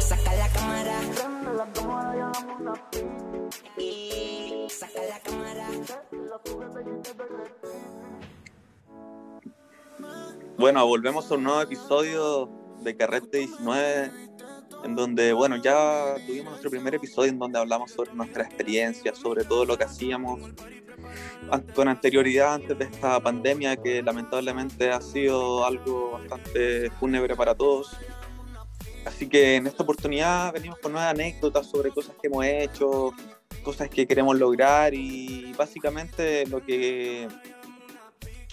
saca la cámara. Y saca la cámara. Bueno, volvemos a un nuevo episodio de Carrete 19, en donde, bueno, ya tuvimos nuestro primer episodio en donde hablamos sobre nuestra experiencia, sobre todo lo que hacíamos con anterioridad antes de esta pandemia que lamentablemente ha sido algo bastante fúnebre para todos. Así que en esta oportunidad venimos con nuevas anécdotas sobre cosas que hemos hecho, cosas que queremos lograr y básicamente lo que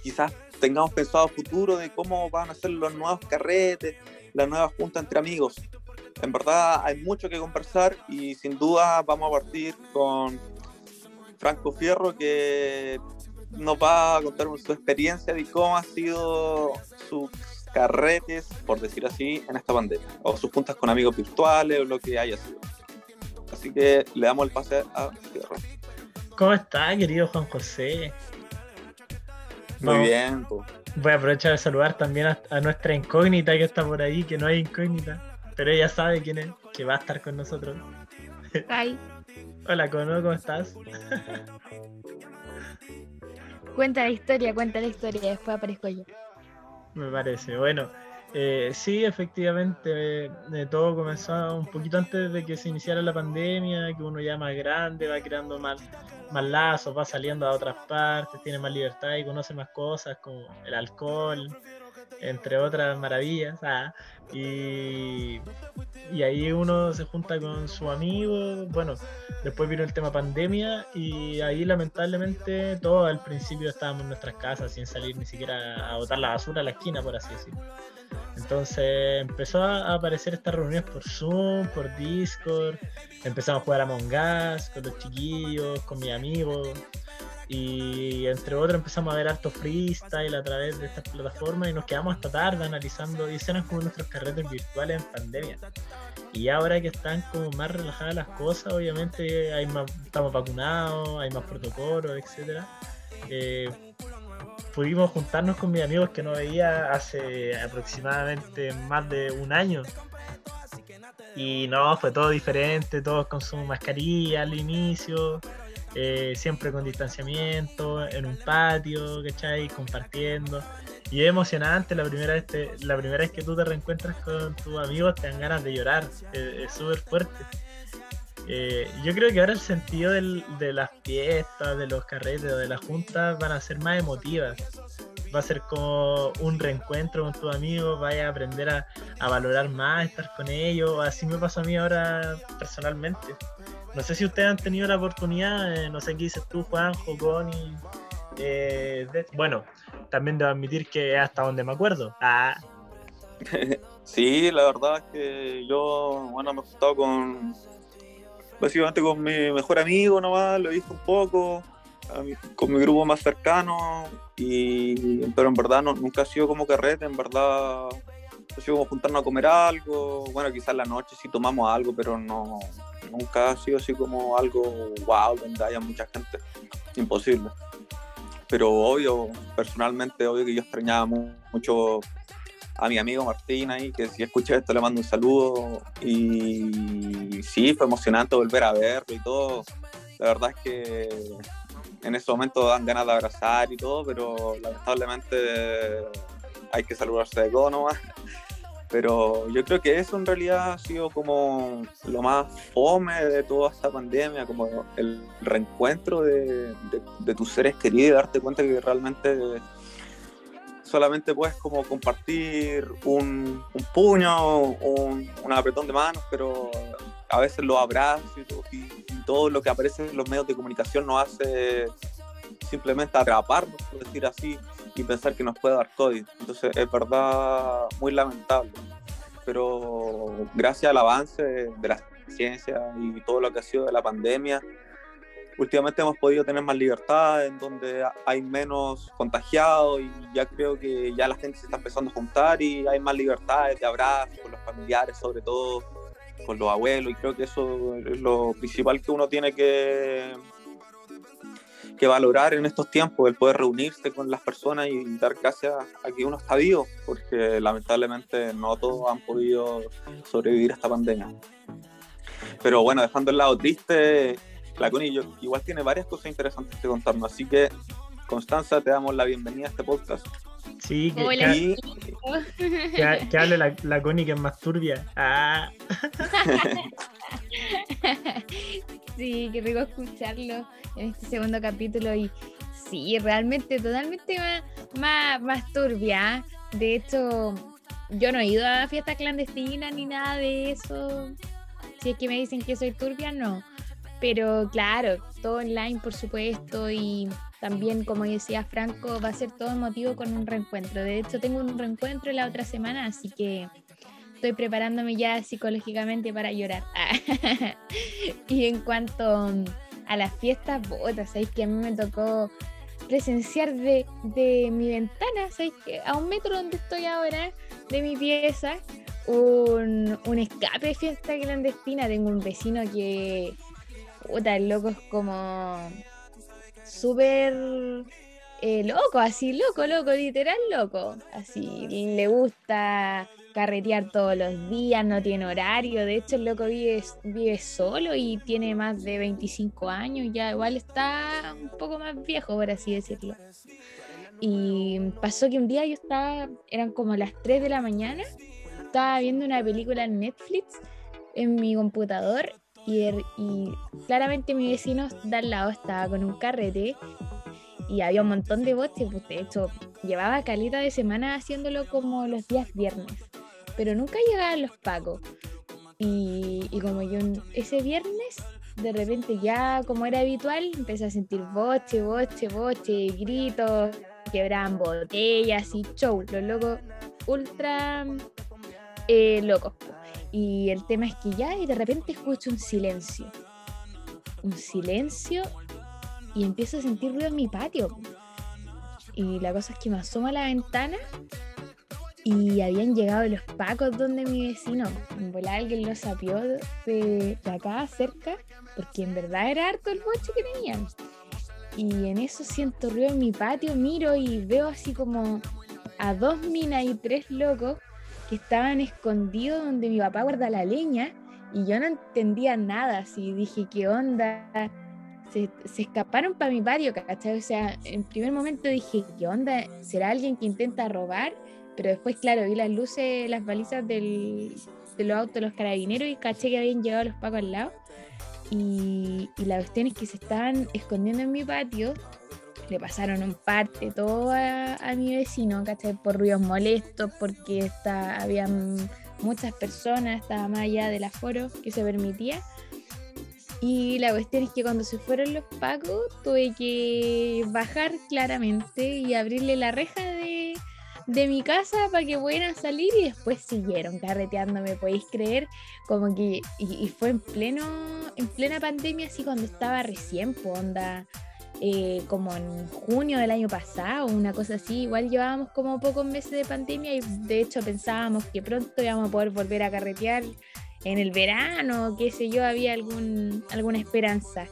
quizás tengamos pensado a futuro de cómo van a ser los nuevos carretes, las nuevas juntas entre amigos. En verdad hay mucho que conversar y sin duda vamos a partir con Franco Fierro que nos va a contar su experiencia de cómo ha sido sus carretes, por decir así, en esta pandemia, o sus juntas con amigos virtuales o lo que haya sido. Así que le damos el pase a Fierro. ¿Cómo está, querido Juan José? Muy Vamos- bien, pues. Voy a aprovechar de saludar también a, a nuestra incógnita que está por ahí, que no hay incógnita, pero ella sabe quién es, que va a estar con nosotros. Ay, Hola, Cono, ¿cómo estás? cuenta la historia, cuenta la historia, después aparezco yo. Me parece. Bueno, eh, sí, efectivamente, eh, todo comenzó un poquito antes de que se iniciara la pandemia, que uno ya más grande va creando más, lazos, va saliendo a otras partes, tiene más libertad y conoce más cosas como el alcohol, entre otras maravillas. ah, y, y ahí uno se junta con su amigo. Bueno, después vino el tema pandemia y ahí lamentablemente todos al principio estábamos en nuestras casas sin salir ni siquiera a botar la basura a la esquina, por así decirlo. Entonces empezó a aparecer estas reuniones por Zoom, por Discord, empezamos a jugar a Among Us con los chiquillos, con mis amigos y entre otros empezamos a ver harto freestyle a través de estas plataformas y nos quedamos hasta tarde analizando y eran como nuestros carretes virtuales en pandemia. Y ahora que están como más relajadas las cosas, obviamente hay más, estamos vacunados, hay más protocolos, etcétera. Eh, pudimos juntarnos con mis amigos que no veía hace aproximadamente más de un año. Y no, fue todo diferente, todos con su mascarilla al inicio, eh, siempre con distanciamiento, en un patio, ¿cachai? Compartiendo. Y es emocionante la primera vez, la primera vez que tú te reencuentras con tus amigos, te dan ganas de llorar, eh, es súper fuerte. Eh, yo creo que ahora el sentido del- de las fiestas, de los carretes de las juntas van a ser más emotivas. Va a ser como un reencuentro con tus amigos, vaya a aprender a, a valorar más, estar con ellos. Así me pasó a mí ahora personalmente. No sé si ustedes han tenido la oportunidad, eh, no sé qué dices tú, Juanjo, Connie. eh, de- bueno, también debo admitir que hasta donde me acuerdo. Ah, Sí, la verdad es que yo, bueno, me he juntado con, básicamente con mi mejor amigo nomás, lo he visto un poco, mi- con mi grupo más cercano, y, pero en verdad no, nunca ha sido como carrete, en verdad ha sido como juntarnos a comer algo, bueno, quizás la noche sí tomamos algo, pero no, nunca ha sido así como algo wow, donde haya mucha gente, imposible. Pero obvio, personalmente, obvio que yo extrañaba mu- mucho a mi amigo Martín ahí, que si escucha esto le mando un saludo. Y sí, fue emocionante volver a verlo y todo. La verdad es que en ese momento dan ganas de abrazar y todo, pero lamentablemente hay que saludarse de todo nomás. Pero yo creo que eso en realidad ha sido como lo más fome de toda esta pandemia, como el reencuentro de, tus seres queridos darte cuenta que realmente solamente puedes como compartir un, puño, un, apretón de manos, pero a veces los abrazos y- y todo lo que aparece en los medios de comunicación nos hace simplemente atraparnos, por decir así, y pensar que nos puede dar COVID. Entonces es verdad muy lamentable. Pero gracias al avance de la ciencia y todo lo que ha sido de la pandemia, últimamente hemos podido tener más libertad, en donde hay menos contagiados y ya creo que ya la gente se está empezando a juntar y hay más libertades de abrazo con los familiares, sobre todo con los abuelos, y creo que eso es lo principal que uno tiene que, que valorar en estos tiempos, el poder reunirse con las personas y dar gracias a que uno está vivo, porque lamentablemente no todos han podido sobrevivir a esta pandemia. Pero bueno, dejando el lado triste, la Connie igual tiene varias cosas interesantes que contarnos, así que Constanza, te damos la bienvenida a este podcast. Sí, que, Hola. que, que- que hable la, la Connie que es más turbia. Ah, Sí, qué rico escucharlo en este segundo capítulo y sí, realmente totalmente más, más, turbia. De hecho, yo no he ido a fiestas clandestinas ni nada de eso. Si es que me dicen que soy turbia, no. Pero claro, todo online, por supuesto, y también, como decía Franco, va a ser todo motivo con un reencuentro. De hecho, tengo un reencuentro la otra semana, así que estoy preparándome ya psicológicamente para llorar. y en cuanto a las fiestas, puta, sabéis que a mí me tocó presenciar de, de mi ventana, sabéis que a un metro donde estoy ahora, de mi pieza, un, un escape de fiesta clandestina. Tengo un vecino que, puta, loco es como súper eh, loco, así, loco, loco, literal loco. Así, le gusta carretear todos los días, no tiene horario. De hecho, el loco vive, vive solo y tiene más de 25 años, ya igual está un poco más viejo, por así decirlo. Y pasó que un día yo estaba, eran como las 3 de la mañana, estaba viendo una película en Netflix en mi computador y, er- claramente mi vecino de al lado estaba con un carrete y había un montón de boches, pues de hecho llevaba caleta de semana haciéndolo como los días viernes, pero nunca llegaban los pacos. Y, y como yo ese viernes, de repente ya como era habitual, empecé a sentir boche, boche, boche, gritos, quebraban botellas y show, los locos ultra eh, locos. Y el tema es que ya y de repente escucho un silencio. Un silencio y empiezo a sentir ruido en mi patio. Y la cosa es que me asomo a la ventana y habían llegado los pacos donde mi vecino. En volar alguien lo sapió de, acá cerca, porque en verdad era harto el boche que tenían. Y en eso siento ruido en mi patio, miro y veo así como a dos minas y tres locos que estaban escondidos donde mi papá guarda la leña y yo no entendía nada, así dije, ¿qué onda? Se, escaparon para mi patio, ¿cachai? O sea, en primer momento dije, ¿qué onda? ¿Será alguien que intenta robar? Pero después, claro, vi las luces, las balizas del, de los autos de los carabineros y caché que habían llegado los pacos al lado. Y, y la cuestión es que se estaban escondiendo en mi patio. Le pasaron un parte todo a, a mi vecino, ¿cachai? Por ruidos molestos, porque está, habían muchas personas, estaba más allá del aforo que se permitía. Y la cuestión es que cuando se fueron los pacos, tuve que bajar claramente y abrirle la reja de, mi casa para que pudieran salir y después siguieron carreteando, ¿me podéis creer? Como que, y, y fue en pleno, en plena pandemia, así cuando estaba recién, pues onda, eh, como en junio del año pasado, una cosa así, igual llevábamos como pocos meses de pandemia y de hecho pensábamos que pronto íbamos a poder volver a carretear en el verano, qué sé yo, había algún, alguna esperanza.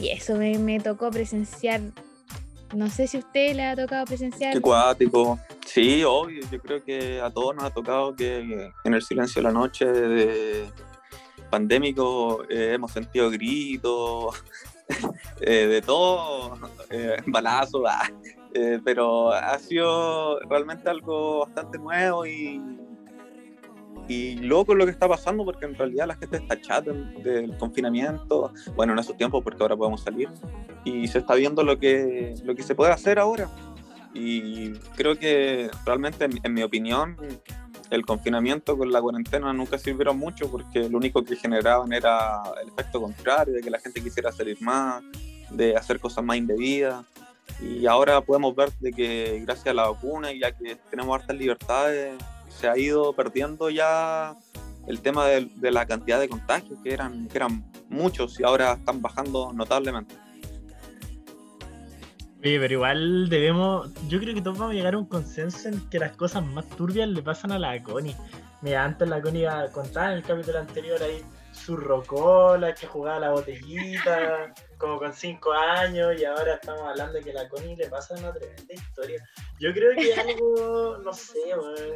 Y eso me, me tocó presenciar, no sé si a usted le ha tocado presenciar. Qué cuático. Sí, obvio. Yo creo que a todos nos ha tocado que en el silencio de la noche de pandémico eh, hemos sentido gritos, eh, de todo, eh, balazos, ah, eh, pero ha sido realmente algo bastante nuevo y, y loco lo que está pasando porque en realidad la gente está chata del confinamiento, bueno, en esos tiempos porque ahora podemos salir y se está viendo lo que, lo que se puede hacer ahora. Y creo que realmente, en, en mi opinión, el confinamiento con la cuarentena nunca sirvieron mucho porque lo único que generaban era el efecto contrario, de que la gente quisiera salir más, de hacer cosas más indebidas. Y ahora podemos ver de que gracias a la vacuna y ya que tenemos hartas libertades, se ha ido perdiendo ya el tema de, de la cantidad de contagios, que eran, que eran muchos y ahora están bajando notablemente. Oye, pero igual debemos, yo creo que todos vamos a llegar a un consenso en que las cosas más turbias le pasan a la Connie. Mira, antes la Connie iba a contar en el capítulo anterior ahí su rocola, que jugaba la botellita, como con 5 años, y ahora estamos hablando de que la Connie le pasa una tremenda historia. Yo creo que algo, no sé,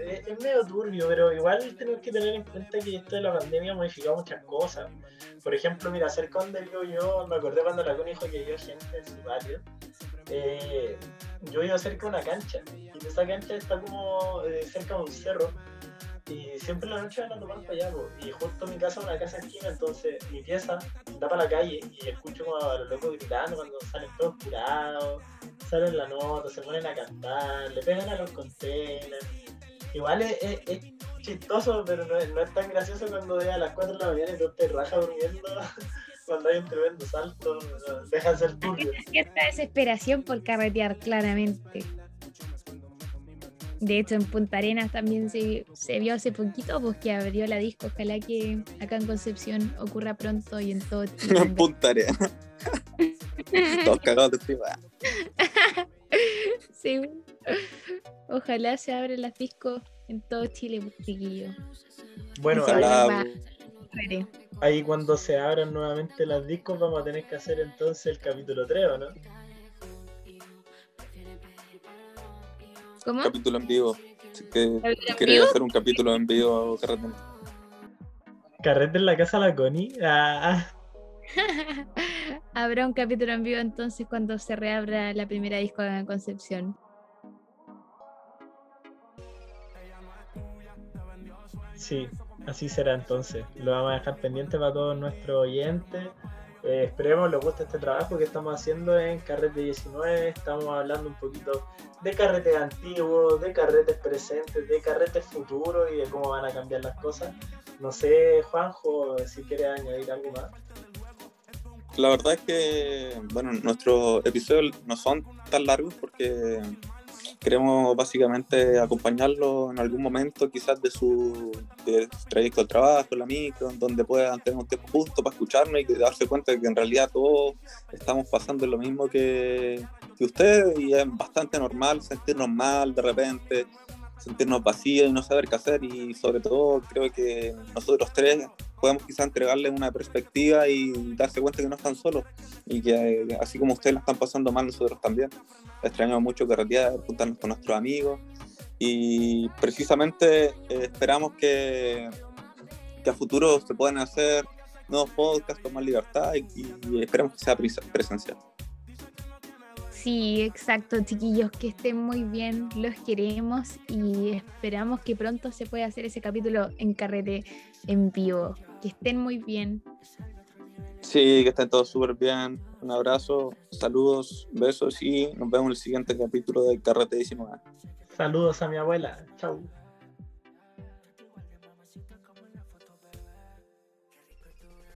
es, es medio turbio, pero igual tenemos que tener en cuenta que esto de la pandemia ha modificado muchas cosas. Por ejemplo, mira, cerca donde vivo yo, me acordé cuando la Connie dijo que vio gente en su barrio. Eh, yo iba cerca de una cancha, y esa cancha está como eh, cerca de un cerro. Y siempre en la noche van a tomar para allá, po. y justo mi casa es una casa esquina, entonces mi pieza da para la calle y escucho como a los locos gritando cuando salen todos curados, salen la nota, se ponen a cantar, le pegan a los containers. Igual es, es- es chistoso, pero no es, no es tan gracioso cuando de a las 4 de la mañana y tú te rajas durmiendo, cuando hay un tremendo salto, deja de ser turbio. Cierta desesperación por carretear, claramente. De hecho, en Punta Arenas también se, se vio hace poquito pues, que abrió la disco. Ojalá que acá en Concepción ocurra pronto y en todo Chile. En Punta Arenas. Todos cagados de frío. Sí. Ojalá se abran las discos en todo Chile, pues, chiquillos. Bueno, Ojalá, ahí cuando se abran nuevamente las discos vamos a tener que hacer entonces el capítulo 3, ¿o no? ¿Cómo? capítulo en vivo. Así que ¿Capítulo en quería vivo? hacer un capítulo en vivo, Carrete. Carrete en la casa de la Connie. Ah, Habrá un capítulo en vivo entonces cuando se reabra la primera disco en Concepción. sí, así será entonces. Lo vamos a dejar pendiente para todos nuestros oyentes. Eh, esperemos les guste este trabajo que estamos haciendo en Carrete 19. Estamos hablando un poquito de carretes antiguos, de carretes presentes, de carretes futuros y de cómo van a cambiar las cosas. No sé, Juanjo, si quieres añadir algo más. La verdad es que, bueno, nuestros episodios no son tan largos porque queremos básicamente acompañarlo en algún momento quizás de su, de su trayecto al trabajo, la micro, en donde puedan tener un tiempo justo para escucharnos y darse cuenta de que en realidad todos estamos pasando lo mismo que, que ustedes y es bastante normal sentirnos mal de repente, sentirnos vacíos y no saber qué hacer y sobre todo creo que nosotros tres podemos quizás entregarles una perspectiva y darse cuenta que no están solos y que eh, así como ustedes la están pasando mal, nosotros también. Extrañamos mucho carretear, juntarnos con nuestros amigos y precisamente eh, esperamos que, que a futuro se puedan hacer nuevos podcasts con más libertad y, y esperemos que sea pres- presencial. Sí, exacto, chiquillos, que estén muy bien, los queremos y esperamos que pronto se pueda hacer ese capítulo en carrete en vivo. Que estén muy bien. Sí, que estén todos súper bien. Un abrazo, saludos, besos y nos vemos en el siguiente capítulo de Carrete 19. Saludos a mi abuela. Chau.